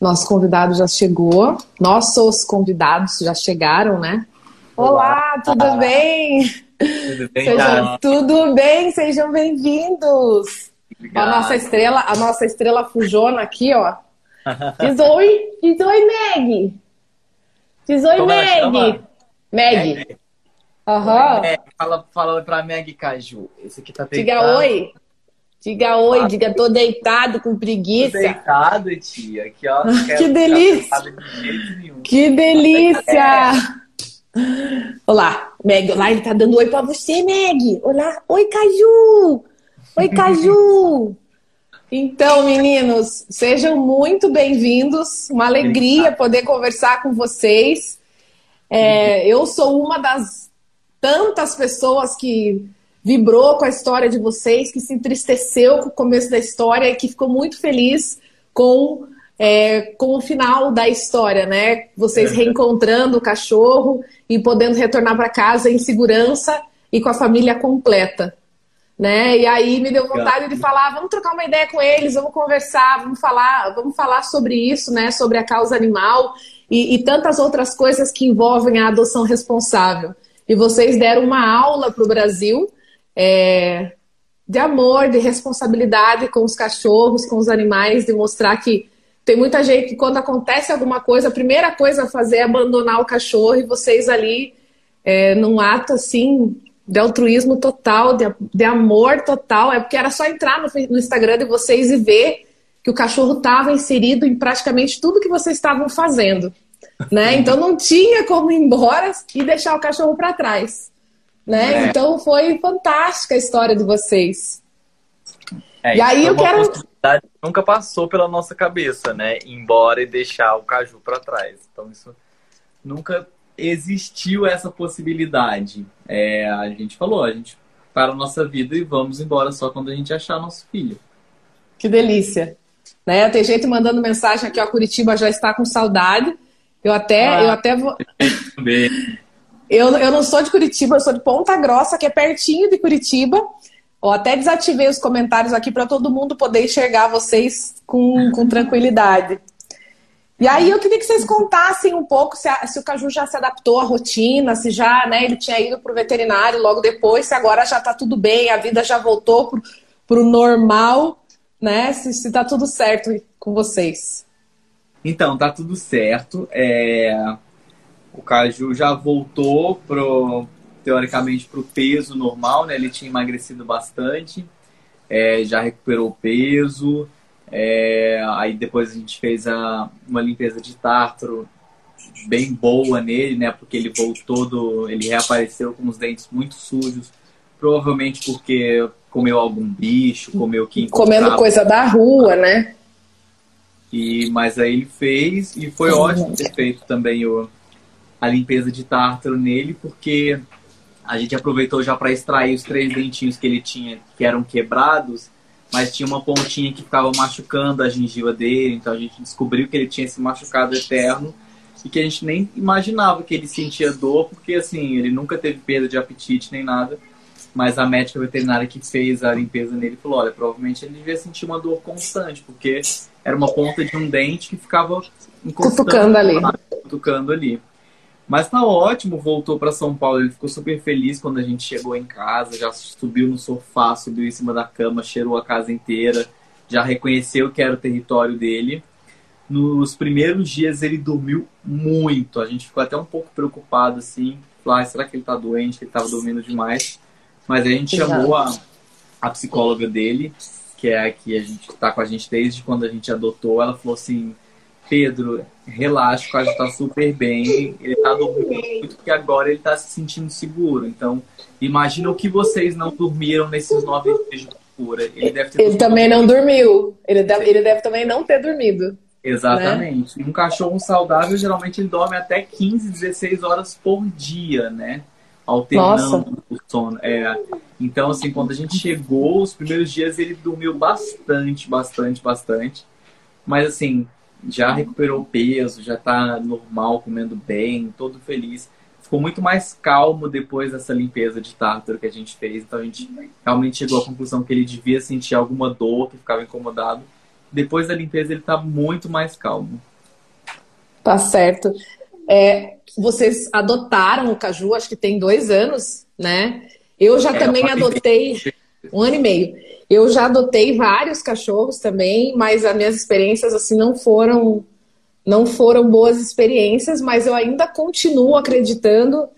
Nosso convidado já chegou. Nossos convidados já chegaram, né? Olá, Olá tudo bem? Tudo bem, Sejam, Tudo bem, sejam bem-vindos. A nossa estrela, a nossa estrela fujona aqui, ó. Diz oi, diz oi, Meg. Diz oi, Meg. Meg. Aham. Fala, fala pra Meg Caju. Esse aqui tá Diga deitado. oi. Diga oi, diga tô deitado com Tô preguiça. deitado, tia. Aqui, ó. quero Que delícia. De. Que delícia! Olá, Meg. Olá, ele tá dando oi pra você, Meg. Olá. Oi, Caju. Oi, Caju. Então, meninos, sejam muito bem-vindos. Uma alegria poder conversar com vocês. É, eu sou uma das tantas pessoas que vibrou com a história de vocês, que se entristeceu com o começo da história e que ficou muito feliz com, é, com o final da história, né? Vocês É. reencontrando o cachorro e podendo retornar para casa em segurança e com a família completa. Né? E aí me deu vontade de falar, vamos trocar uma ideia com eles, vamos conversar, vamos falar, vamos falar sobre isso, né? Sobre a causa animal e, e tantas outras coisas que envolvem a adoção responsável. E vocês deram uma aula para o Brasil é, de amor, de responsabilidade com os cachorros, com os animais, de mostrar que tem muita gente que quando acontece alguma coisa, a primeira coisa a fazer é abandonar o cachorro e vocês ali, é, num ato assim de altruísmo total, de, de amor total, é porque era só entrar no, no Instagram de vocês e ver que o cachorro estava inserido em praticamente tudo que vocês estavam fazendo. Né? Então não tinha como ir embora e deixar o cachorro para trás. Né? É. Então foi fantástica a história de vocês. É, E aí é eu quero- nunca passou pela nossa cabeça, né? Ir embora e deixar o Caju pra trás. Então isso nunca existiu essa possibilidade. É, a gente falou, a gente para a nossa vida e vamos embora só quando a gente achar nosso filho. Que delícia. Né? Tem gente mandando mensagem aqui, ó, Curitiba já está com saudade. Eu até, Ah. eu até vou. Eu, eu não sou de Curitiba, eu sou de Ponta Grossa, que é pertinho de Curitiba. Eu até desativei os comentários aqui para todo mundo poder enxergar vocês com, com tranquilidade. E aí eu queria que vocês contassem um pouco se, a- se o Caju já se adaptou à rotina, se já né, ele tinha ido para o veterinário logo depois, se agora já está tudo bem, a vida já voltou para o normal, né? Se está tudo certo com vocês. Então, tá tudo certo. É, O Caju já voltou pro, teoricamente pro peso normal, né? Ele tinha emagrecido bastante, é, já recuperou o peso. É, Aí depois a gente fez a- uma limpeza de tártaro bem boa nele, né? Porque ele voltou do. Ele reapareceu com os dentes muito sujos. Provavelmente porque comeu algum bicho, comeu que Comendo coisa da rua, né? E, mas aí ele fez e foi Uhum. ótimo ter feito também o, a limpeza de tártaro nele, porque a gente aproveitou já para extrair os três dentinhos que ele tinha, que eram quebrados, mas tinha uma pontinha que ficava machucando a gengiva dele, então a gente descobriu que ele tinha esse machucado eterno e que a gente nem imaginava que ele sentia dor, porque assim, ele nunca teve perda de apetite nem nada. Mas a médica veterinária que fez a limpeza nele falou: olha, provavelmente ele devia sentir uma dor constante, porque era uma ponta de um dente que ficava Cutucando ali. cutucando ali. Mas tá ótimo, voltou para São Paulo. Ele ficou super feliz quando a gente chegou em casa, já subiu no sofá, subiu em cima da cama, cheirou a casa inteira, já reconheceu que era o território dele. Nos primeiros dias ele dormiu muito. A gente ficou até um pouco preocupado assim. Ah, será que ele tá doente? Que ele tava dormindo demais. Mas a gente Exato. chamou a, a psicóloga dele, que é a que a gente tá com a gente desde quando a gente adotou. Ela falou assim: Pedro, relaxa, o Caju tá super bem. Ele tá dormindo muito porque agora ele tá se sentindo seguro. Então, imagina o que vocês não dormiram nesses nove dias de loucura. Ele deve ter Ele também não dormiu. Ele deve, ele deve também não ter dormido. Exatamente. Um cachorro saudável, geralmente, ele dorme até 15, 16 horas por dia, né? Alternando o sono. É. Então, assim, quando a gente chegou, os primeiros dias ele dormiu bastante, bastante, bastante. Mas, assim, já recuperou o peso, já tá normal, comendo bem, todo feliz. Ficou muito mais calmo depois dessa limpeza de tártaro que a gente fez. Então, a gente realmente chegou à conclusão que ele devia sentir alguma dor, que ficava incomodado. depois da limpeza ele está muito mais calmo. Tá certo. É, vocês adotaram o Caju, acho que tem dois anos, né? Eu já é, também adotei um ano e meio. Eu já adotei vários cachorros também, mas as minhas experiências assim não foram não foram boas experiências, mas eu ainda continuo acreditando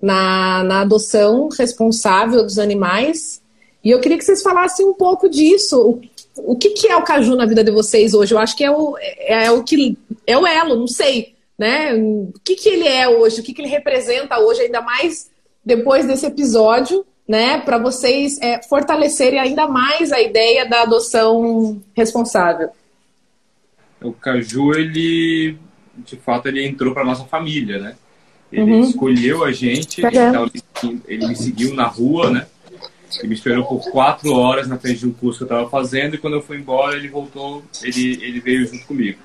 na, na adoção responsável dos animais. E eu queria que vocês falassem um pouco disso. O, o que, que é o caju na vida de vocês hoje? Eu acho que é o, é o que é o elo, não sei, né? O que, que ele é hoje? O que, que ele representa hoje, ainda mais depois desse episódio, né? Para vocês é, fortalecerem ainda mais a ideia da adoção responsável. O caju, ele de fato ele entrou para nossa família, né? Ele uhum. escolheu a gente, ele, ele, me seguiu na rua, né? Ele me esperou por quatro horas na frente de um curso que eu estava fazendo e quando eu fui embora ele voltou, ele, ele veio junto comigo.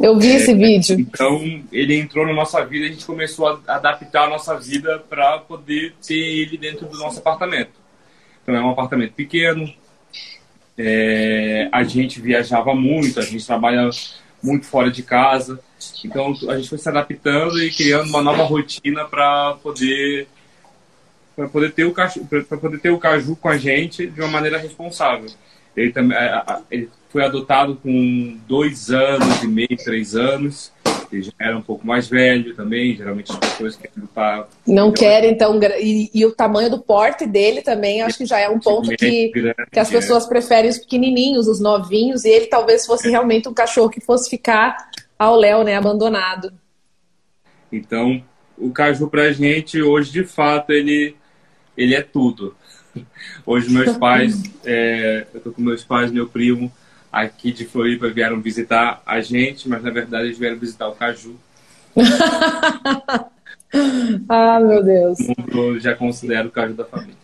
Eu vi é, esse vídeo. Então ele entrou na nossa vida, a gente começou a adaptar a nossa vida para poder ter ele dentro do nosso apartamento. Então é um apartamento pequeno, é, a gente viajava muito, a gente trabalha muito fora de casa. Então a gente foi se adaptando e criando uma nova rotina para poder para poder ter o caju, para poder ter o caju com a gente de uma maneira responsável. Ele também ele foi adotado com dois anos e meio, três anos. Ele já era um pouco mais velho também, geralmente as pessoas querem lutar. Não querem, então, e, e, o tamanho do porte dele também, acho que já é um ponto que, grande, que as pessoas é. preferem os pequenininhos, os novinhos, e ele talvez fosse é. realmente um cachorro que fosse ficar ao léu, né, abandonado. Então, o caju pra gente, hoje, de fato, ele, ele é tudo. Hoje, meus pais, é, eu tô com meus pais, meu primo, aqui de Floripa vieram visitar a gente, mas na verdade eles vieram visitar o Caju. ah, meu Deus. Eu já considero o Caju da família.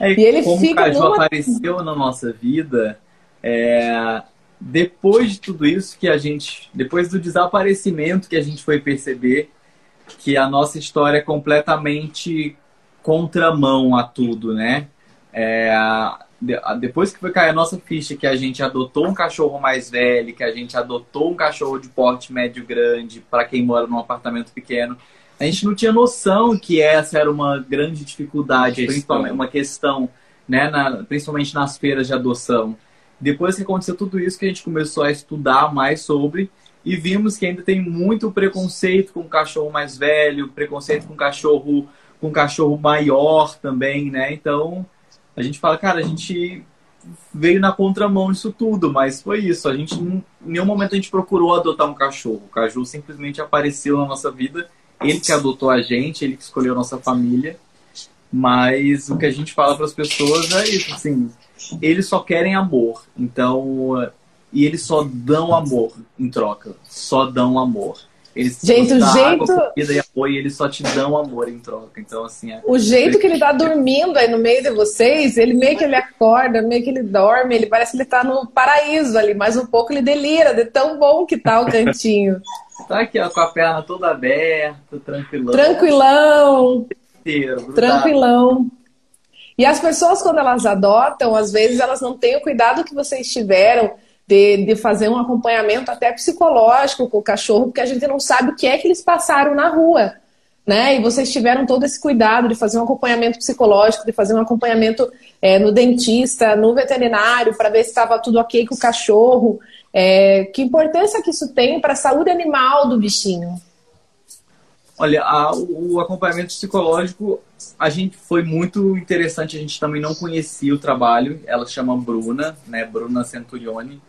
É, e ele como fica o Caju numa... apareceu na nossa vida, é, depois de tudo isso que a gente, depois do desaparecimento que a gente foi perceber que a nossa história é completamente contramão a tudo, né? É, depois que foi cair a nossa ficha que a gente adotou um cachorro mais velho, que a gente adotou um cachorro de porte médio grande para quem mora num apartamento pequeno, a gente não tinha noção que essa era uma grande dificuldade, principalmente uma questão, né, na, principalmente nas feiras de adoção. Depois que aconteceu tudo isso, que a gente começou a estudar mais sobre e vimos que ainda tem muito preconceito com o cachorro mais velho, preconceito com cachorro com cachorro maior também, né? Então, a gente fala, cara, a gente veio na contramão disso tudo, mas foi isso. A gente, em nenhum momento a gente procurou adotar um cachorro. O Caju simplesmente apareceu na nossa vida. Ele que adotou a gente, ele que escolheu a nossa família. Mas o que a gente fala para as pessoas é isso, assim, eles só querem amor. Então, e eles só dão amor em troca. Só dão amor. Eles Gente, o jeito. Comida e apoio, eles só te dão amor em troca. Então, assim. É... O jeito que ele tá dormindo aí no meio de vocês, ele meio que ele acorda, meio que ele dorme, ele parece que ele tá no paraíso ali, mas um pouco ele delira, de tão bom que tá o cantinho. tá aqui, ó, com a perna toda aberta, tranquilão. Tranquilão. Inteiro, tranquilão. E as pessoas, quando elas adotam, às vezes elas não têm o cuidado que vocês tiveram de, de fazer um acompanhamento até psicológico com o cachorro, porque a gente não sabe o que é que eles passaram na rua. Né? E vocês tiveram todo esse cuidado de fazer um acompanhamento psicológico, de fazer um acompanhamento é, no dentista, no veterinário, para ver se estava tudo ok com o cachorro. É, que importância que isso tem para a saúde animal do bichinho? Olha, a, o acompanhamento psicológico, a gente foi muito interessante, a gente também não conhecia o trabalho. Ela chama Bruna, né? Bruna Centurione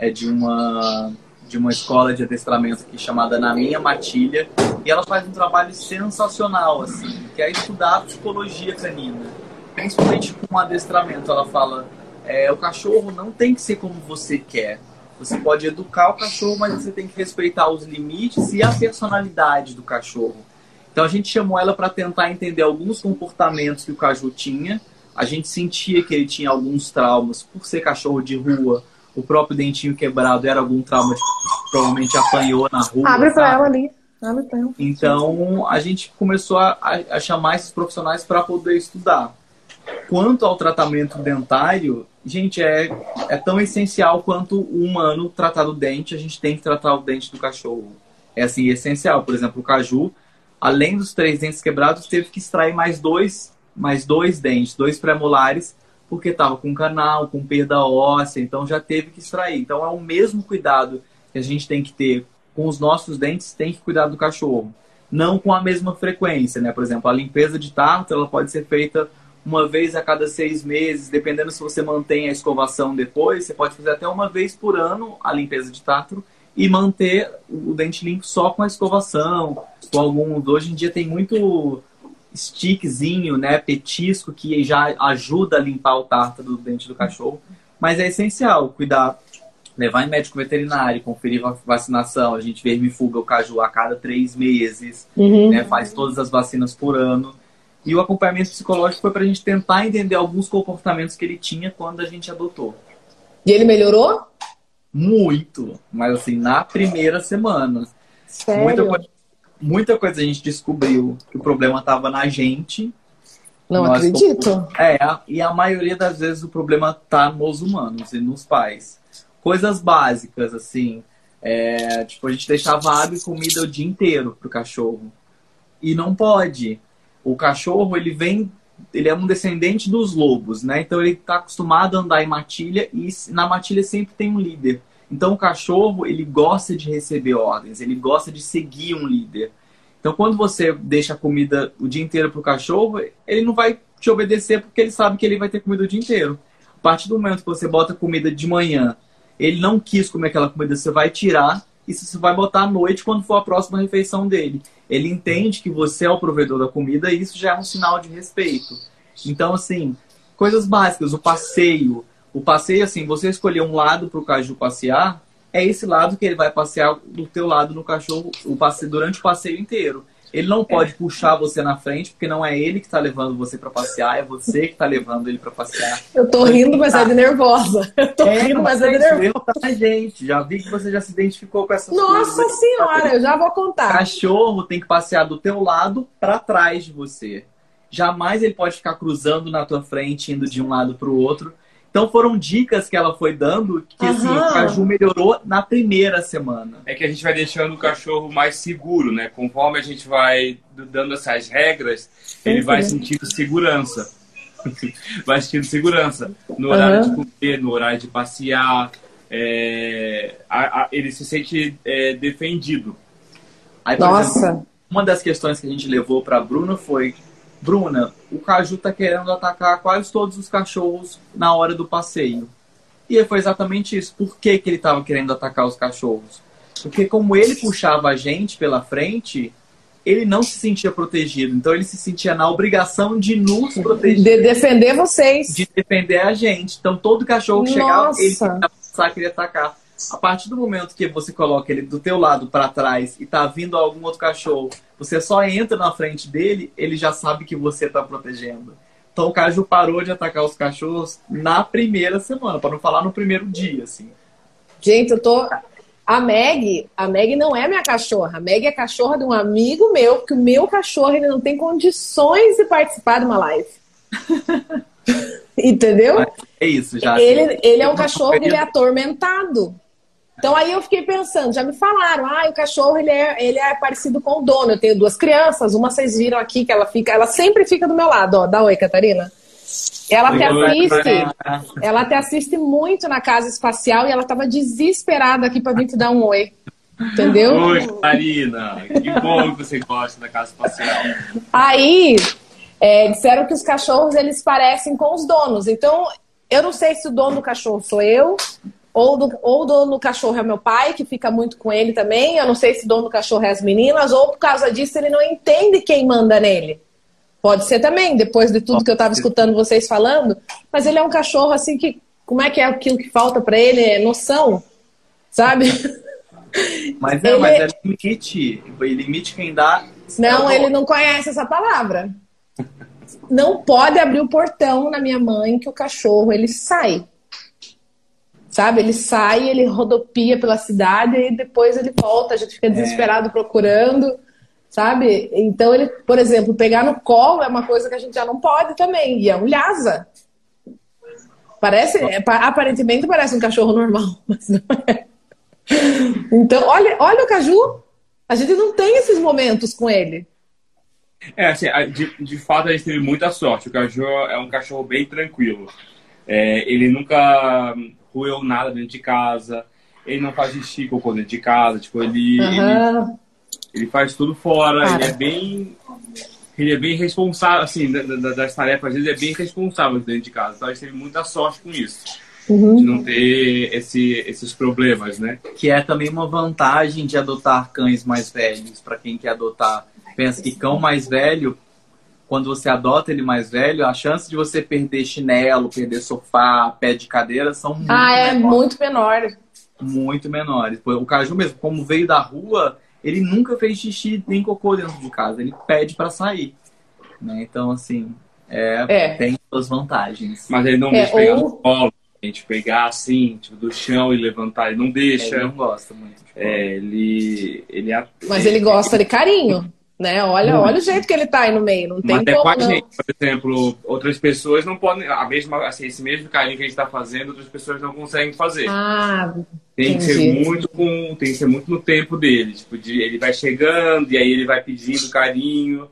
é de uma de uma escola de adestramento aqui chamada Na Minha Matilha e ela faz um trabalho sensacional assim, que é estudar psicologia canina, principalmente com adestramento. Ela fala, é, o cachorro não tem que ser como você quer. Você pode educar o cachorro, mas você tem que respeitar os limites e a personalidade do cachorro. Então a gente chamou ela para tentar entender alguns comportamentos que o cachorro tinha. A gente sentia que ele tinha alguns traumas por ser cachorro de rua, o próprio dentinho quebrado era algum trauma que provavelmente apanhou na rua. Abre para ela ali. Abre pra ela. Então a gente começou a, a chamar esses profissionais para poder estudar. Quanto ao tratamento dentário, gente, é, é tão essencial quanto o humano tratar o dente, a gente tem que tratar o dente do cachorro. É assim, essencial. Por exemplo, o caju, além dos três dentes quebrados, teve que extrair mais dois, mais dois dentes, dois premolares, porque estava com canal, com perda óssea, então já teve que extrair. Então é o mesmo cuidado que a gente tem que ter com os nossos dentes, tem que cuidar do cachorro. Não com a mesma frequência, né? Por exemplo, a limpeza de tártaro ela pode ser feita uma vez a cada seis meses, dependendo se você mantém a escovação depois, você pode fazer até uma vez por ano a limpeza de tártaro e manter o dente limpo só com a escovação, com algum. Hoje em dia tem muito stickzinho, né, petisco que já ajuda a limpar o tártaro do dente do cachorro, mas é essencial cuidar, levar em médico veterinário, conferir vacinação, a gente vermifuga o caju a cada três meses, uhum. né, faz todas as vacinas por ano. E o acompanhamento psicológico foi para a gente tentar entender alguns comportamentos que ele tinha quando a gente adotou. E ele melhorou? Muito, mas assim, na primeira semana. Sério? Muita coisa, muita coisa a gente descobriu que o problema estava na gente. Não Nós acredito. É, e a maioria das vezes o problema está nos humanos e nos pais. Coisas básicas, assim. É, tipo, a gente deixava água e comida o dia inteiro pro cachorro. E não pode o cachorro ele vem ele é um descendente dos lobos, né? Então ele está acostumado a andar em matilha e na matilha sempre tem um líder. Então o cachorro ele gosta de receber ordens, ele gosta de seguir um líder. Então quando você deixa a comida o dia inteiro para o cachorro, ele não vai te obedecer porque ele sabe que ele vai ter comida o dia inteiro. A partir do momento que você bota comida de manhã, ele não quis comer aquela comida, você vai tirar e você vai botar à noite quando for a próxima refeição dele. Ele entende que você é o provedor da comida e isso já é um sinal de respeito. Então, assim, coisas básicas, o passeio. O passeio, assim, você escolher um lado para o caju passear, é esse lado que ele vai passear do teu lado no cachorro o passeio, durante o passeio inteiro. Ele não pode é. puxar você na frente, porque não é ele que está levando você para passear, é você que está levando ele para passear. Eu tô rindo, mas é de nervosa. Eu tô é, rindo, mas é de nervosa. Tá, gente, já vi que você já se identificou com essa Nossa senhora, eu já vou contar. O cachorro tem que passear do teu lado para trás de você. Jamais ele pode ficar cruzando na tua frente, indo de um lado para o outro. Então foram dicas que ela foi dando que assim, o caju melhorou na primeira semana. É que a gente vai deixando o cachorro mais seguro, né? Conforme a gente vai dando essas regras, ele vai sentindo segurança. vai sentindo segurança. No horário uhum. de comer, no horário de passear. É... A, a, ele se sente é, defendido. Aí, Nossa! Exemplo, uma das questões que a gente levou para Bruno foi Bruna, o Caju tá querendo atacar quase todos os cachorros na hora do passeio. E foi exatamente isso. Por que, que ele estava querendo atacar os cachorros? Porque como ele puxava a gente pela frente, ele não se sentia protegido. Então ele se sentia na obrigação de nos proteger. De defender vocês. De defender a gente. Então todo cachorro que chegava, ele queria, queria atacar. A partir do momento que você coloca ele do teu lado para trás e tá vindo algum outro cachorro, você só entra na frente dele, ele já sabe que você tá protegendo. Então o Caju parou de atacar os cachorros na primeira semana, para não falar no primeiro dia, assim. Gente, eu tô a Meg, a Meg não é minha cachorra. A Meg é cachorra de um amigo meu, porque o meu cachorro ele não tem condições de participar de uma live. Entendeu? É isso, já. Ele, ele é um cachorro que ele é atormentado. Então aí eu fiquei pensando, já me falaram, ah, o cachorro ele é, ele é parecido com o dono. Eu tenho duas crianças, uma vocês viram aqui que ela fica, ela sempre fica do meu lado, ó. Dá oi, Catarina. Ela te assiste, ela te assiste muito na casa espacial e ela tava desesperada aqui para vir te dar um oi. Entendeu? Oi, Catarina. Que bom que você gosta da casa espacial. Aí, é, disseram que os cachorros eles parecem com os donos. Então, eu não sei se o dono do cachorro sou eu ou, do, ou o dono do cachorro é meu pai, que fica muito com ele também. Eu não sei se o dono do cachorro é as meninas, ou por causa disso ele não entende quem manda nele. Pode ser também, depois de tudo que eu estava escutando vocês falando. Mas ele é um cachorro assim que. Como é que é aquilo que falta para ele? É noção, sabe? Mas não, ele... mas é limite. Limite quem dá. Não, ele não conhece essa palavra. Não pode abrir o portão na minha mãe que o cachorro ele sai sabe? Ele sai, ele rodopia pela cidade e depois ele volta, a gente fica é. desesperado é. procurando. sabe? Então ele, por exemplo, pegar no colo é uma coisa que a gente já não pode também, e é um lhasa. Parece, é, aparentemente parece um cachorro normal, mas não é. Então, olha, olha o Caju, a gente não tem esses momentos com ele. É, assim, de, de fato a gente teve muita sorte. O Caju é um cachorro bem tranquilo. É, ele nunca roeu nada dentro de casa, ele não faz xixi cocô dentro de casa, tipo, ele, uhum. ele, ele, faz tudo fora, Cara. ele é bem. Ele é bem responsável, assim, das tarefas, às vezes é bem responsável dentro de casa. Então a gente teve muita sorte com isso. Uhum. De não ter esse, esses problemas, né? Que é também uma vantagem de adotar cães mais velhos, para quem quer adotar. Pensa que cão mais velho quando você adota ele mais velho, a chance de você perder chinelo, perder sofá, pé de cadeira são muito Ah, é menores. muito menor. Muito menores. O Caju mesmo, como veio da rua, ele nunca fez xixi nem cocô dentro de casa. Ele pede para sair. Né? Então, assim, é, é. tem suas vantagens. Mas ele não é, deixa pegar ou... no colo, a gente pegar assim, tipo, do chão e levantar, ele não deixa. Ele não gosta muito. É, ele, ele... Mas ele gosta de carinho. Né? Olha, olha o jeito que ele tá aí no meio, não tem Até como, com a gente, por exemplo, outras pessoas não podem, a mesma, assim, esse mesmo carinho que a gente está fazendo, outras pessoas não conseguem fazer. Ah, tem que ser muito com, tem que ser muito no tempo dele, tipo, de, ele vai chegando e aí ele vai pedindo carinho,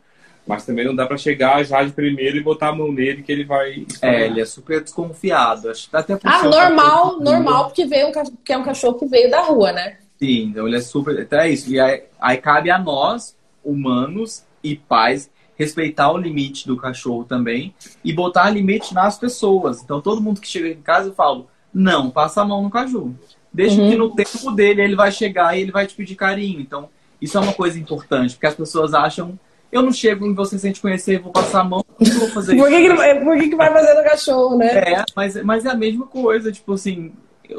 mas também não dá para chegar já de primeiro e botar a mão nele que ele vai. É, ele é super desconfiado. Acho que até ah, normal, normal, porque veio um, porque é um cachorro que veio da rua, né? Sim, então ele é super. Então é isso. E aí, aí cabe a nós humanos e pais respeitar o limite do cachorro também e botar limite nas pessoas. Então, todo mundo que chega em casa, eu falo, não, passa a mão no cachorro. Deixa uhum. que no tempo dele ele vai chegar e ele vai te pedir carinho. Então, isso é uma coisa importante, porque as pessoas acham, eu não chego em você sem te conhecer, vou passar a mão, não vou fazer por que, que, por que, que vai fazer no cachorro, né? É, mas, mas é a mesma coisa, tipo assim,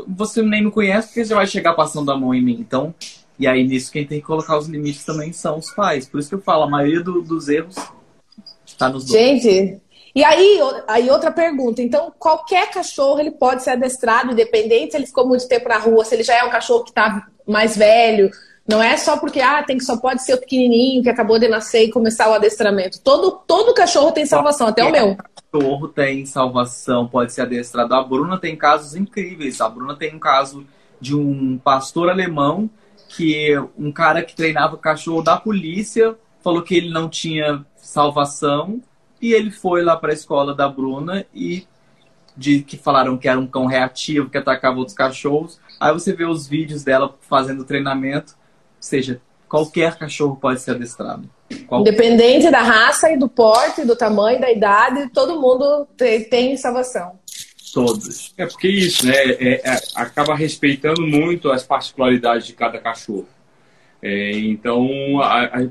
você nem me conhece porque você vai chegar passando a mão em mim. Então, e aí, nisso, quem tem que colocar os limites também são os pais. Por isso que eu falo, a maioria do, dos erros está nos dois. Gente, e aí, aí outra pergunta. Então, qualquer cachorro ele pode ser adestrado, independente se ele ficou muito tempo na rua, se ele já é um cachorro que está mais velho. Não é só porque ah, tem que só pode ser o pequenininho que acabou de nascer e começar o adestramento. Todo, todo cachorro tem salvação, até o meu. Cachorro tem salvação, pode ser adestrado. A Bruna tem casos incríveis. A Bruna tem um caso de um pastor alemão que um cara que treinava cachorro da polícia falou que ele não tinha salvação e ele foi lá para a escola da Bruna e de que falaram que era um cão reativo que atacava outros cachorros. Aí você vê os vídeos dela fazendo treinamento, ou seja, qualquer cachorro pode ser adestrado. Independente da raça e do porte, do tamanho, da idade, todo mundo tem salvação. Todos. É porque isso, né? É, é, acaba respeitando muito as particularidades de cada cachorro. É, então, a, a,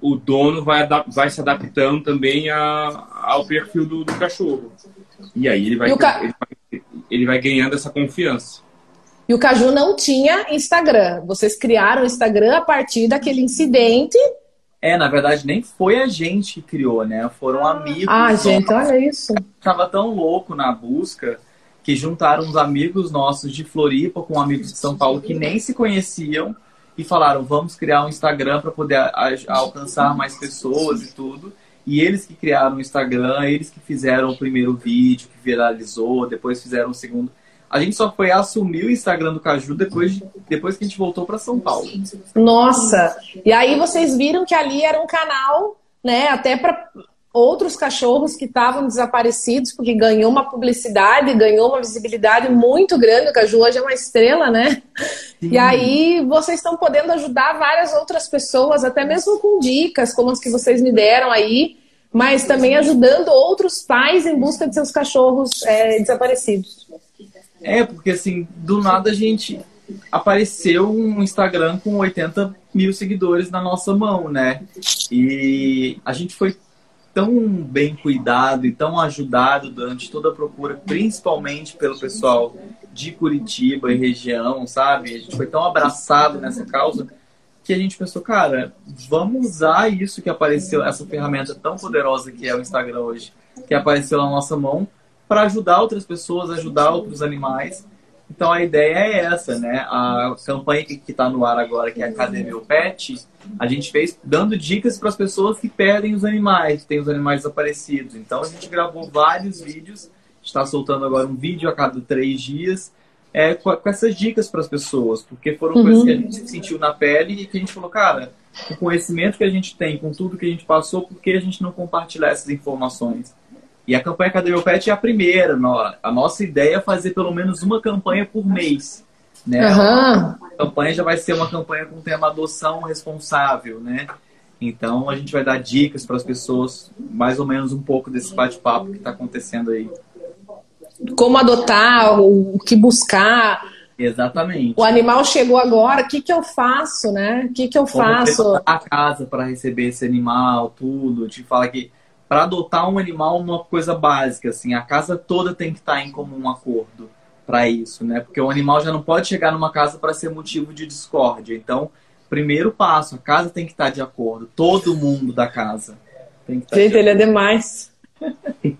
o dono vai, vai se adaptando também a, ao perfil do, do, cachorro. E aí ele vai, ca... ele vai, ele vai ganhando essa confiança. E o Caju não tinha Instagram. Vocês criaram o Instagram a partir daquele incidente é, na verdade, nem foi a gente que criou, né? Foram amigos. Ah, gente, olha isso. Tava tão louco na busca que juntaram uns amigos nossos de Floripa com amigos de São Paulo que nem se conheciam e falaram: vamos criar um Instagram para poder alcançar mais pessoas e tudo. E eles que criaram o Instagram, eles que fizeram o primeiro vídeo que viralizou, depois fizeram o segundo. A gente só foi assumir o Instagram do Caju depois, de, depois que a gente voltou para São Paulo. Nossa! E aí vocês viram que ali era um canal, né? Até para outros cachorros que estavam desaparecidos, porque ganhou uma publicidade, ganhou uma visibilidade muito grande. O Caju hoje é uma estrela, né? Sim. E aí vocês estão podendo ajudar várias outras pessoas, até mesmo com dicas, como as que vocês me deram aí, mas também ajudando outros pais em busca de seus cachorros é, desaparecidos. É, porque assim, do nada a gente apareceu um Instagram com 80 mil seguidores na nossa mão, né? E a gente foi tão bem cuidado e tão ajudado durante toda a procura, principalmente pelo pessoal de Curitiba e região, sabe? A gente foi tão abraçado nessa causa que a gente pensou, cara, vamos usar isso que apareceu, essa ferramenta tão poderosa que é o Instagram hoje, que apareceu na nossa mão, para ajudar outras pessoas, ajudar outros animais. Então a ideia é essa, né? A campanha que está no ar agora, que é a Cadê Meu Pet, a gente fez dando dicas para as pessoas que perdem os animais, que têm os animais desaparecidos. Então a gente gravou vários vídeos, está soltando agora um vídeo a cada três dias, é, com, com essas dicas para as pessoas, porque foram uhum. coisas que a gente sentiu na pele e que a gente falou, cara, o conhecimento que a gente tem, com tudo que a gente passou, por que a gente não compartilhar essas informações? E a campanha Cadê Meu Pet é a primeira. A nossa ideia é fazer pelo menos uma campanha por mês. Né? Uhum. A campanha já vai ser uma campanha com tema adoção responsável, né? Então a gente vai dar dicas para as pessoas, mais ou menos um pouco desse bate-papo que está acontecendo aí. Como adotar, o que buscar. Exatamente. O animal chegou agora, o que, que eu faço, né? O que, que eu Como faço? A casa para receber esse animal, tudo. Te fala que para adotar um animal uma coisa básica, assim, a casa toda tem que estar tá em comum acordo para isso, né? Porque o animal já não pode chegar numa casa para ser motivo de discórdia. Então, primeiro passo, a casa tem que estar tá de acordo, todo mundo da casa. Tem que tá Gente, ele é demais.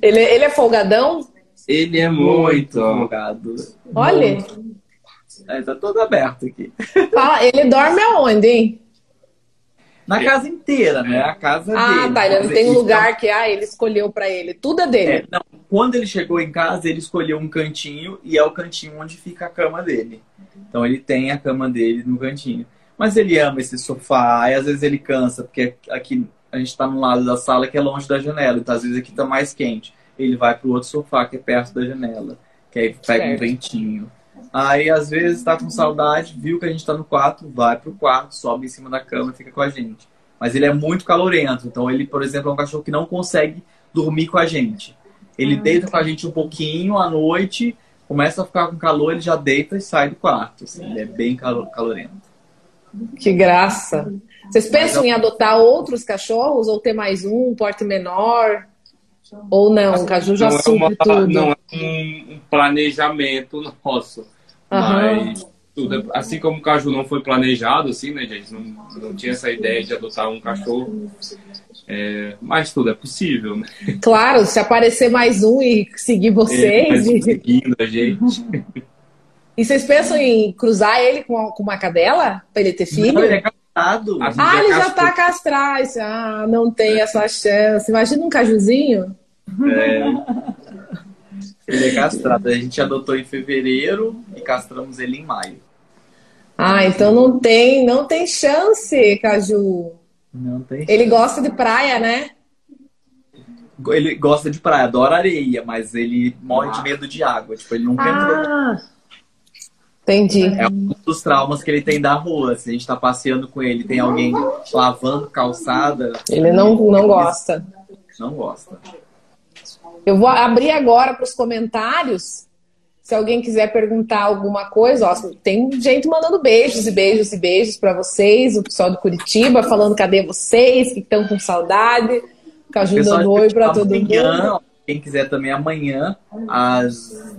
ele, ele é folgadão? Ele é muito, folgado. Olha. É, tá todo aberto aqui. Fala, ele dorme aonde, hein? Na casa inteira, né? A casa ah, dele. Ah, tá. Ele não tem um lugar que ah, ele escolheu para ele. Tudo é dele. É, não, quando ele chegou em casa, ele escolheu um cantinho e é o cantinho onde fica a cama dele. Então ele tem a cama dele no cantinho. Mas ele ama esse sofá e às vezes ele cansa, porque aqui a gente está num lado da sala que é longe da janela, então às vezes aqui está mais quente. Ele vai pro outro sofá que é perto da janela, que aí pega certo. um ventinho. Aí, às vezes, tá com saudade, viu que a gente tá no quarto, vai pro quarto, sobe em cima da cama e fica com a gente. Mas ele é muito calorento. Então, ele, por exemplo, é um cachorro que não consegue dormir com a gente. Ele ah. deita com a gente um pouquinho à noite, começa a ficar com calor, ele já deita e sai do quarto. Assim, ele é bem calorento. Que graça. Vocês pensam em adotar outros cachorros ou ter mais um, um porte menor? Ou não? O Caju já não é uma, tudo. Não é um planejamento nosso. Mas tudo, é, assim como o caju não foi planejado, assim, né, gente? Não, não tinha essa ideia de adotar um cachorro. É, mas tudo é possível, né? Claro, se aparecer mais um e seguir vocês. É, e... seguindo a gente. E vocês pensam em cruzar ele com, com uma cadela? Para ele ter filho? Não, ele é castrado. Ah, ele já tá castrado. Ah, não tem essa chance. Imagina um cajuzinho. É. Ele é castrado. A gente adotou em fevereiro e castramos ele em maio. Ah, então não tem, não tem chance, Caju. Não tem. Ele gosta de praia, né? Ele gosta de praia, adora areia, mas ele morre ah. de medo de água. Tipo, ele nunca ah. entrou. Entendi. É um dos traumas que ele tem da rua. Se a gente tá passeando com ele, tem alguém lavando calçada. Ele não, não gosta. Não gosta. Eu vou abrir agora para os comentários. Se alguém quiser perguntar alguma coisa, ó, tem gente mandando beijos e beijos e beijos para vocês, o pessoal do Curitiba falando cadê vocês, que estão com saudade. Caju dando oi para todo mundo. Quem quiser também amanhã, às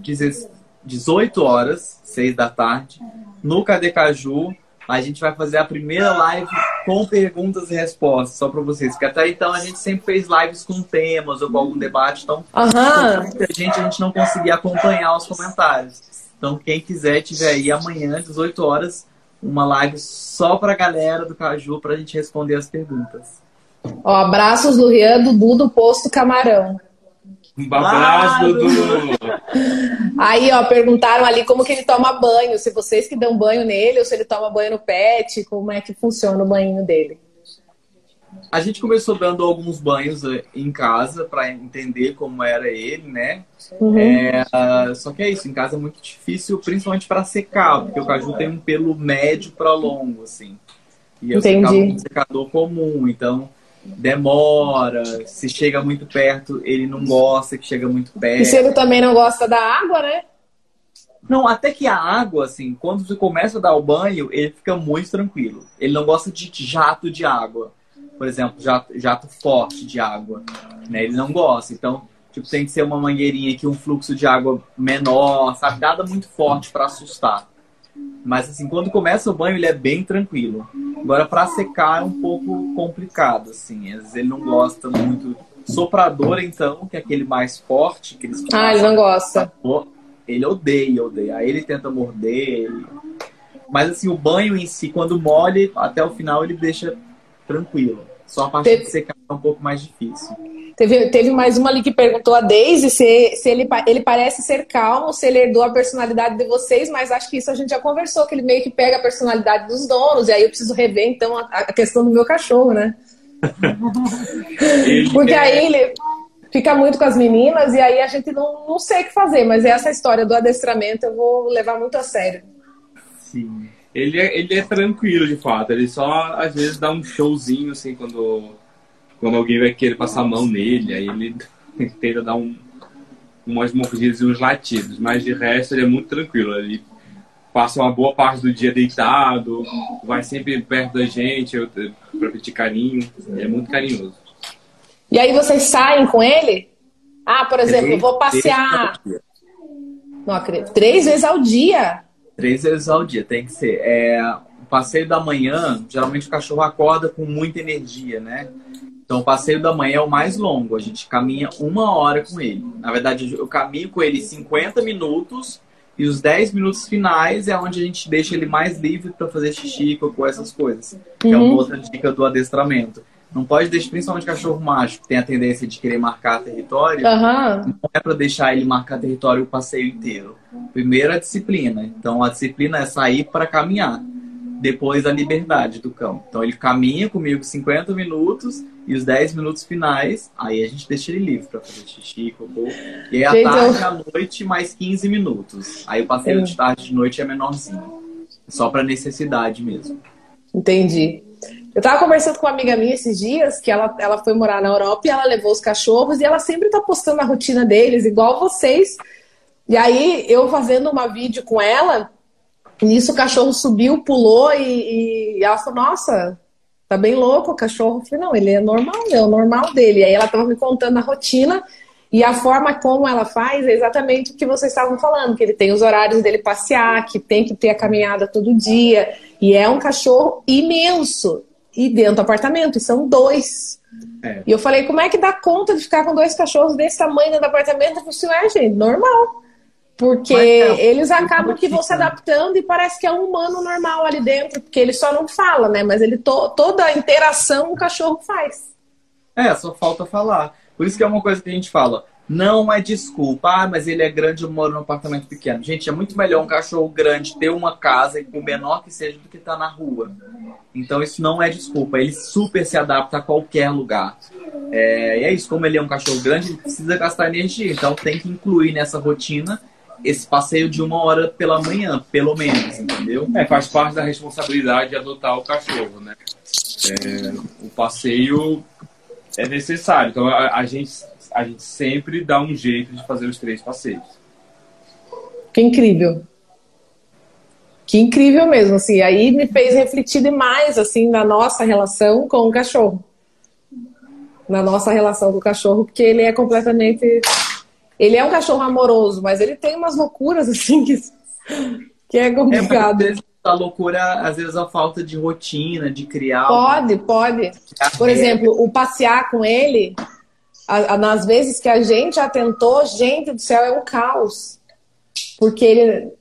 18 horas, 6 da tarde, no Cadê Caju, a gente vai fazer a primeira live com perguntas e respostas, só para vocês. Porque até então a gente sempre fez lives com temas ou com algum debate, então uhum. muita gente a gente não conseguia acompanhar os comentários. Então quem quiser tiver aí amanhã, 18 horas, uma live só para a galera do Caju para a gente responder as perguntas. Ó, abraços do Rian, do Posto Camarão. Um abraço, Dudu. Aí, ó, perguntaram ali como que ele toma banho, se vocês que dão banho nele ou se ele toma banho no pet, como é que funciona o banho dele. A gente começou dando alguns banhos eh, em casa para entender como era ele, né? Uhum. É, só que é isso, em casa é muito difícil, principalmente para secar, porque o caju tem um pelo médio para longo, assim. E eu secava um secador comum, então demora, se chega muito perto, ele não gosta que chega muito perto. E se ele também não gosta da água, né? Não, até que a água, assim, quando você começa a dar o banho, ele fica muito tranquilo. Ele não gosta de jato de água. Por exemplo, jato, jato forte de água. Né? Ele não gosta. Então, tipo, tem que ser uma mangueirinha aqui, um fluxo de água menor, sabe? Nada muito forte para assustar. Mas assim, quando começa o banho, ele é bem tranquilo. Agora, para secar é um pouco complicado, assim. Às vezes ele não gosta muito. Soprador, então, que é aquele mais forte. Que eles ah, ele não gosta. ele odeia, odeia. Aí ele tenta morder. Ele... Mas assim, o banho em si, quando molha, até o final ele deixa tranquilo. Só a parte Teve... de secar é um pouco mais difícil. Teve, teve mais uma ali que perguntou a Daisy se, se ele, ele parece ser calmo, se ele herdou a personalidade de vocês, mas acho que isso a gente já conversou, que ele meio que pega a personalidade dos donos, e aí eu preciso rever, então, a, a questão do meu cachorro, né? Porque aí ele fica muito com as meninas, e aí a gente não, não sei o que fazer, mas essa história do adestramento eu vou levar muito a sério. Sim. Ele é, ele é tranquilo, de fato. Ele só, às vezes, dá um showzinho, assim, quando quando alguém vai querer passar a mão nele, aí ele tenta dar um, umas mordidas e uns latidos, mas de resto ele é muito tranquilo. Ele passa uma boa parte do dia deitado, vai sempre perto da gente para pedir carinho, é muito carinhoso. E aí vocês saem com ele? Ah, por exemplo, três, vou passear. Não acredito. Três vezes ao dia? Três vezes ao dia, tem que ser. É, o passeio da manhã, geralmente o cachorro acorda com muita energia, né? Então, o passeio da manhã é o mais longo. A gente caminha uma hora com ele. Na verdade, eu caminho com ele 50 minutos e os 10 minutos finais é onde a gente deixa ele mais livre para fazer xixi, com essas coisas. Que é uma uhum. outra dica do adestramento. Não pode deixar, principalmente cachorro macho, que tem a tendência de querer marcar território. Uhum. Não é para deixar ele marcar território o passeio inteiro. Primeiro a disciplina. Então, a disciplina é sair para caminhar depois a liberdade do cão. Então ele caminha comigo 50 minutos e os 10 minutos finais, aí a gente deixa ele livre para fazer xixi, cocô. E aí à tarde, à noite, mais 15 minutos. Aí o passeio de tarde de noite é menorzinho. Só para necessidade mesmo. Entendi. Eu tava conversando com uma amiga minha esses dias, que ela, ela foi morar na Europa e ela levou os cachorros e ela sempre tá postando a rotina deles, igual vocês. E aí, eu fazendo uma vídeo com ela, Nisso o cachorro subiu, pulou e, e ela falou, nossa, tá bem louco o cachorro. Eu falei, não, ele é normal, é o normal dele. E aí ela tava me contando a rotina e a forma como ela faz é exatamente o que vocês estavam falando, que ele tem os horários dele passear, que tem que ter a caminhada todo dia. E é um cachorro imenso. E dentro do apartamento, e são dois. É. E eu falei, como é que dá conta de ficar com dois cachorros desse tamanho dentro do apartamento? Eu falei, é, gente, normal. Porque é, eles acabam que vão se adaptando e parece que é um humano normal ali dentro, porque ele só não fala, né? Mas ele to, toda a interação o cachorro faz. É, só falta falar. Por isso que é uma coisa que a gente fala. Não é desculpa, ah, mas ele é grande, eu moro num apartamento pequeno. Gente, é muito melhor um cachorro grande ter uma casa, por menor que seja, do que estar tá na rua. Então isso não é desculpa, ele super se adapta a qualquer lugar. É, e é isso, como ele é um cachorro grande, ele precisa gastar energia, então tem que incluir nessa rotina esse passeio de uma hora pela manhã, pelo menos, entendeu? É, faz parte da responsabilidade de adotar o cachorro, né? É, o passeio é necessário. Então a, a, gente, a gente sempre dá um jeito de fazer os três passeios. Que incrível. Que incrível mesmo, assim. Aí me fez refletir demais, assim, na nossa relação com o cachorro. Na nossa relação com o cachorro, porque ele é completamente ele é um cachorro amoroso, mas ele tem umas loucuras assim que, que é complicado. É, a loucura, às vezes, a falta de rotina, de criar. Pode, pode. Por exemplo, o passear com ele, a, a, nas vezes que a gente já tentou, gente do céu, é um caos. Porque ele,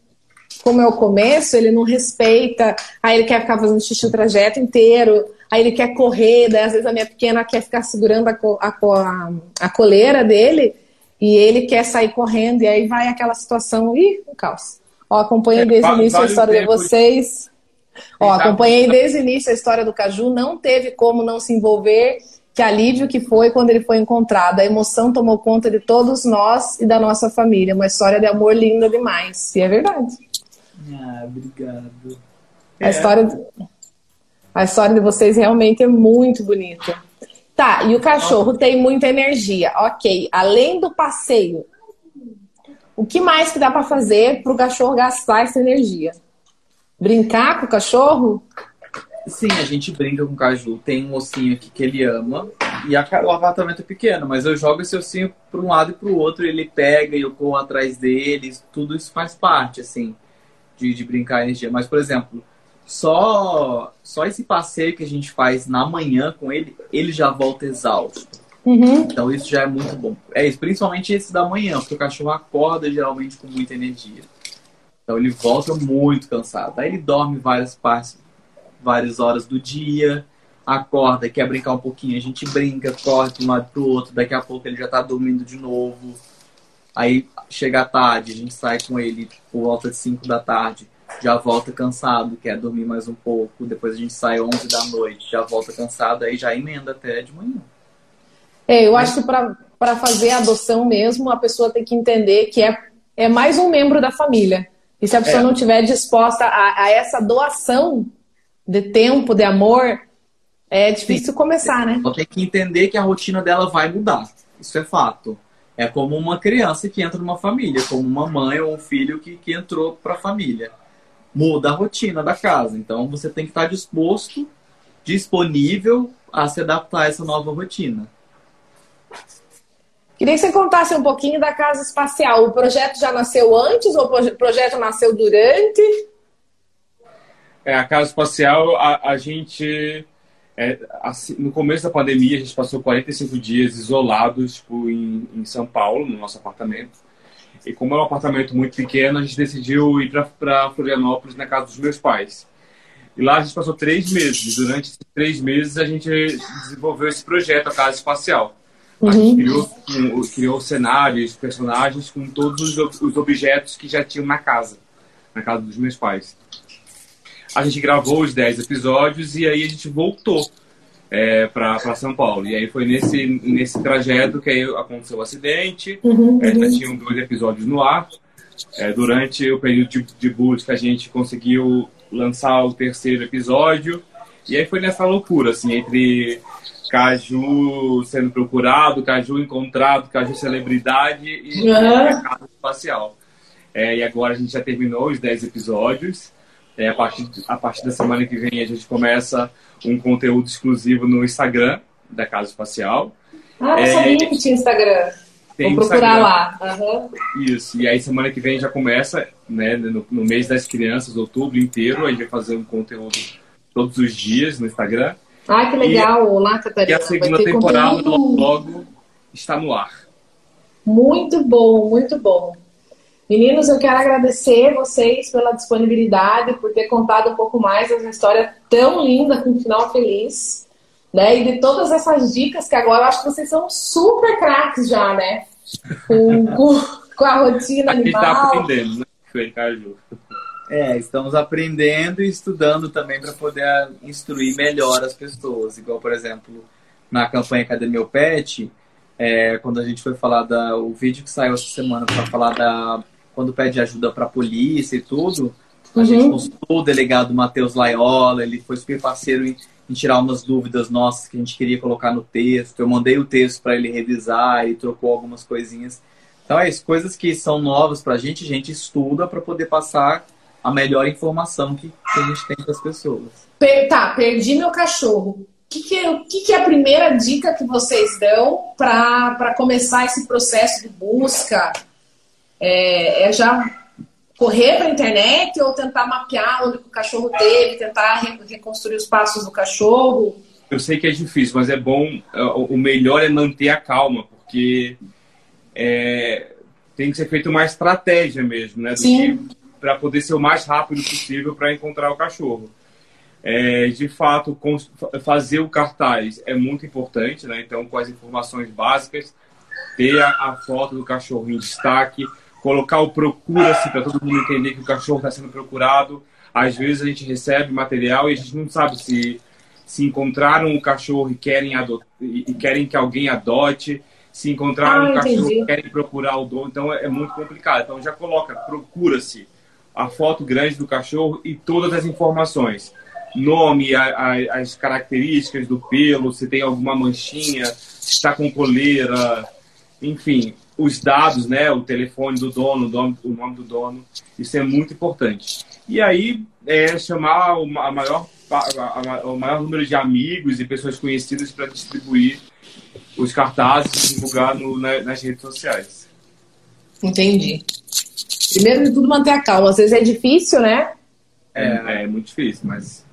como é o começo, ele não respeita, aí ele quer ficar fazendo xixi o trajeto inteiro, aí ele quer correr, daí às vezes a minha pequena quer ficar segurando a, a, a, a coleira dele, e ele quer sair correndo, e aí vai aquela situação, ih, um caos. Ó, acompanhei é, desde o início a história de vocês. Ó, acompanhei desde o início a história do Caju, não teve como não se envolver. Que alívio que foi quando ele foi encontrado. A emoção tomou conta de todos nós e da nossa família. Uma história de amor linda demais. E é verdade. Ah, obrigado. A, é. história, a história de vocês realmente é muito bonita. Tá, e o cachorro tem muita energia. Ok, além do passeio, o que mais que dá para fazer para o cachorro gastar essa energia? Brincar com o cachorro? Sim, a gente brinca com o Caju. Tem um ossinho aqui que ele ama. E a, o apartamento é pequeno, mas eu jogo esse ossinho para um lado e para o outro. Ele pega e eu corro atrás dele. Tudo isso faz parte, assim, de, de brincar energia. Mas, por exemplo, só, só esse passeio que a gente faz na manhã com ele, ele já volta exausto. Uhum. Então isso já é muito bom. É isso, principalmente esse da manhã, porque o cachorro acorda geralmente com muita energia. Então ele volta muito cansado. Aí ele dorme várias partes, várias horas do dia, acorda, quer brincar um pouquinho, a gente brinca, corre de um lado pro outro, daqui a pouco ele já tá dormindo de novo. Aí chega a tarde, a gente sai com ele por volta de 5 da tarde, já volta cansado, quer dormir mais um pouco, depois a gente sai 11 da noite, já volta cansado, aí já emenda até de manhã. É, eu acho que para fazer a adoção mesmo, a pessoa tem que entender que é, é mais um membro da família. E se a pessoa É. não estiver disposta a, a essa doação de tempo, de amor, é difícil começar, né? Ela tem que entender que a rotina dela vai mudar. Isso é fato. É como uma criança que entra numa família, como uma mãe ou um filho que, que entrou para a família. Muda a rotina da casa. Então você tem que estar disposto, disponível a se adaptar a essa nova rotina. Queria que você contasse um pouquinho da Casa Espacial. O projeto já nasceu antes ou o proje- projeto nasceu durante? É, a casa espacial, a, a gente. é, assim, no começo da pandemia, a gente passou 45 dias isolados tipo, em, em São Paulo, no nosso apartamento. E como é um apartamento muito pequeno, a gente decidiu ir para Florianópolis, na casa dos meus pais. E lá a gente passou três meses. E durante esses três meses, a gente desenvolveu esse projeto, a Casa Espacial. A gente criou, um, criou cenários, personagens com todos os, os objetos que já tinham na casa, na casa dos meus pais. A gente gravou os 10 episódios e aí a gente voltou é, para São Paulo. E aí foi nesse, nesse trajeto que aí aconteceu o acidente, é, já tinham dois episódios no ar. É, durante o período de, de busca a gente conseguiu lançar o terceiro episódio. E aí foi nessa loucura, assim, entre Caju sendo procurado, Caju encontrado, Caju celebridade e a casa espacial. É, e agora a gente já terminou os 10 episódios. É, a, partir, a partir da semana que vem a gente começa um conteúdo exclusivo no Instagram da Casa Espacial. Ah, não É, sabia que tinha Instagram. Tem Vou procurar Instagram. lá. Aham. Isso, e aí semana que vem já começa, né, no, no mês das crianças, outubro inteiro, a gente vai fazer um conteúdo todos os dias no Instagram. Ah, que legal. Olá, E Catarina. a segunda temporada conteúdo logo está no ar. Muito bom, muito bom. Meninos, eu quero agradecer vocês pela disponibilidade, por ter contado um pouco mais dessa história tão linda, com um final feliz. Né? E de todas essas dicas que agora eu acho que vocês são super craques já, né? Com, com, com a rotina A gente está animal. aprendendo, né? É, estamos aprendendo e estudando também para poder instruir melhor as pessoas. Igual, por exemplo, na campanha Academia Pet, é, quando a gente foi falar da. O vídeo que saiu essa semana para falar da. Quando pede ajuda para a polícia e tudo, a Uhum. gente consultou o delegado Matheus Laiola, ele foi super parceiro em, em tirar umas dúvidas nossas que a gente queria colocar no texto. Eu mandei o texto para ele revisar, ele trocou algumas coisinhas. Então é isso, coisas que são novas para a gente, a gente estuda para poder passar a melhor informação que, que a gente tem para as pessoas. Per- tá, perdi meu cachorro. O que, que, é- o que, que é a primeira dica que vocês dão para começar esse processo de busca? É, é já correr para a internet ou tentar mapear onde o cachorro teve, tentar re- reconstruir os passos do cachorro? Eu sei que é difícil, mas é bom. é, O melhor é manter a calma, porque é, tem que ser feita uma estratégia mesmo, né? Sim. Para poder ser o mais rápido possível para encontrar o cachorro. É, de fato, fazer o cartaz é muito importante, né? Então, com as informações básicas, ter a, a foto do cachorro em destaque, colocar o procura-se para todo mundo entender que o cachorro está sendo procurado. Às vezes a gente recebe material e a gente não sabe se se encontraram o cachorro e querem ado- e querem que alguém adote, se encontraram Ah, cachorro entendi. e querem procurar o dono, então é, é muito complicado. Então já coloca, procura-se a foto grande do cachorro e todas as informações. Nome, a- a- as características do pelo, se tem alguma manchinha, se está com coleira, enfim, os dados, né, o telefone do dono, o nome, o nome do dono, isso é muito importante. E aí é chamar o maior, a- a- o maior número de amigos e pessoas conhecidas para distribuir os cartazes e divulgar no- na- nas redes sociais. Entendi. Primeiro de tudo, manter a calma. Às vezes é difícil, né? É, é muito difícil, mas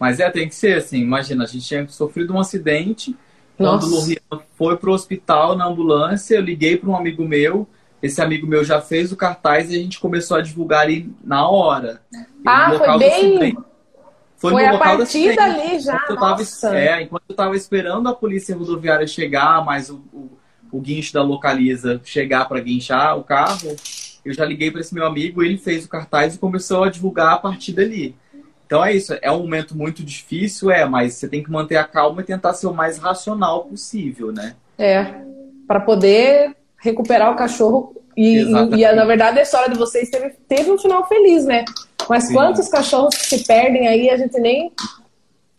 Mas é, tem que ser assim. Imagina, a gente tinha sofrido um acidente Quando o Lorian foi pro hospital na ambulância, eu liguei para um amigo meu. Esse amigo meu já fez o cartaz e a gente começou a divulgar ali na hora. Ah, foi bem. Foi, foi a partir dali já. Enquanto eu, tava, é, enquanto eu tava esperando a polícia rodoviária chegar, mas o, o, o guincho da localiza chegar para guinchar o carro, eu já liguei para esse meu amigo, ele fez o cartaz e começou a divulgar a partir dali. Então é isso, é um momento muito difícil, é, mas você tem que manter a calma e tentar ser o mais racional possível, né? É, para poder recuperar o cachorro. E, e, e, na verdade a história de vocês teve, teve um final feliz, né? Mas Sim. quantos cachorros se perdem aí, a gente nem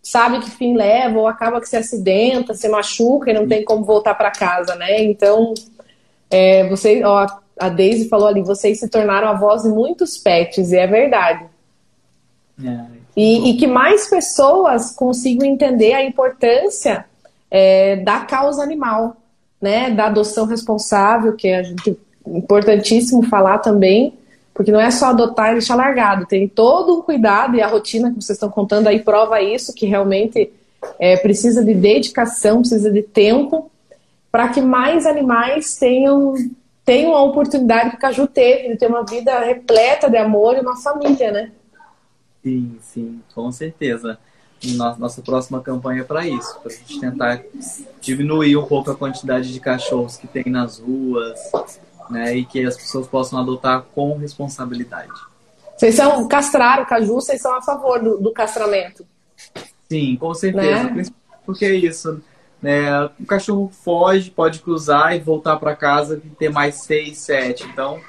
sabe que fim leva, ou acaba que se acidenta, se machuca e não tem como voltar para casa, né? Então, é, vocês, ó, a Daisy falou ali, vocês se tornaram a voz de muitos pets, e é verdade. É. E, e que mais pessoas consigam entender a importância é, da causa animal, né? Da adoção responsável, que é importantíssimo falar também, porque não é só adotar e deixar largado, tem todo um cuidado e a rotina que vocês estão contando aí prova isso, que realmente é, precisa de dedicação, precisa de tempo, para que mais animais tenham, tenham a oportunidade que o Caju teve de ter uma vida repleta de amor e uma família, né? Sim, sim, com certeza. Nossa, nossa próxima campanha é para isso, para a gente tentar diminuir um pouco a quantidade de cachorros que tem nas ruas, né, e que as pessoas possam adotar com responsabilidade. Vocês são castrar o caju, vocês são a favor do, do castramento? Sim, com certeza, né? porque é isso. Né, o cachorro foge, pode cruzar e voltar para casa e ter mais seis, sete. Então,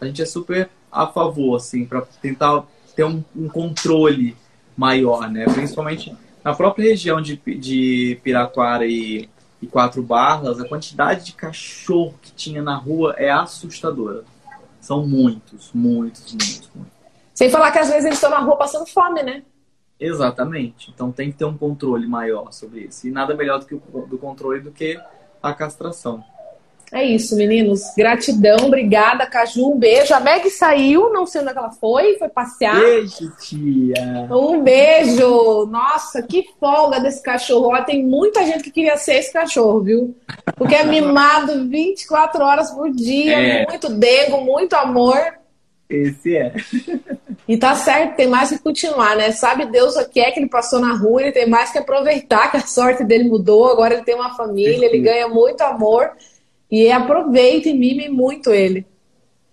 a gente é super a favor, assim, para tentar ter um, um, controle maior, né? Principalmente na própria região de, de Piraquara e, e Quatro Barras, a quantidade de cachorro que tinha na rua é assustadora. São muitos, muitos, muitos, muitos. Sem falar que às vezes eles estão na rua passando fome, né? Exatamente. Então tem que ter um controle maior sobre isso. E nada melhor do que o do controle do que a castração. É isso, meninos. Gratidão, obrigada, Caju. Um beijo. A Meg saiu, não sei onde é ela foi, foi passear. Beijo, tia. Um beijo. Nossa, que folga desse cachorro. Ó, tem muita gente que queria ser esse cachorro, viu? Porque é mimado 24 horas por dia, é. muito dengo, muito amor. Esse é. E tá certo, tem mais que continuar, né? Sabe Deus o que é que ele passou na rua, ele tem mais que aproveitar que a sorte dele mudou, agora ele tem uma família, ele ganha muito amor. E aproveite e mime muito ele.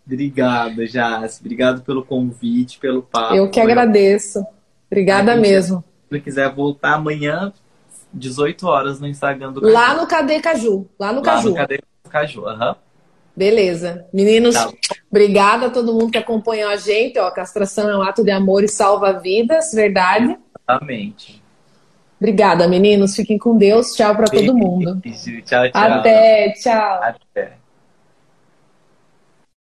Obrigado, Jas. Obrigado pelo convite, pelo papo. Eu que agradeço. Obrigada mesmo. Se quiser voltar amanhã, 18 horas no Instagram do Caju. Lá no Cadê Caju. Lá no Lá Caju. No Cadê Caju, aham. Uhum. Beleza. Meninos, tá. obrigada a todo mundo que acompanhou a gente. Ó, castração é um ato de amor e salva vidas, verdade? Exatamente. Obrigada, meninos. Fiquem com Deus. Tchau para todo mundo. Tchau, tchau. Até, tchau. Até.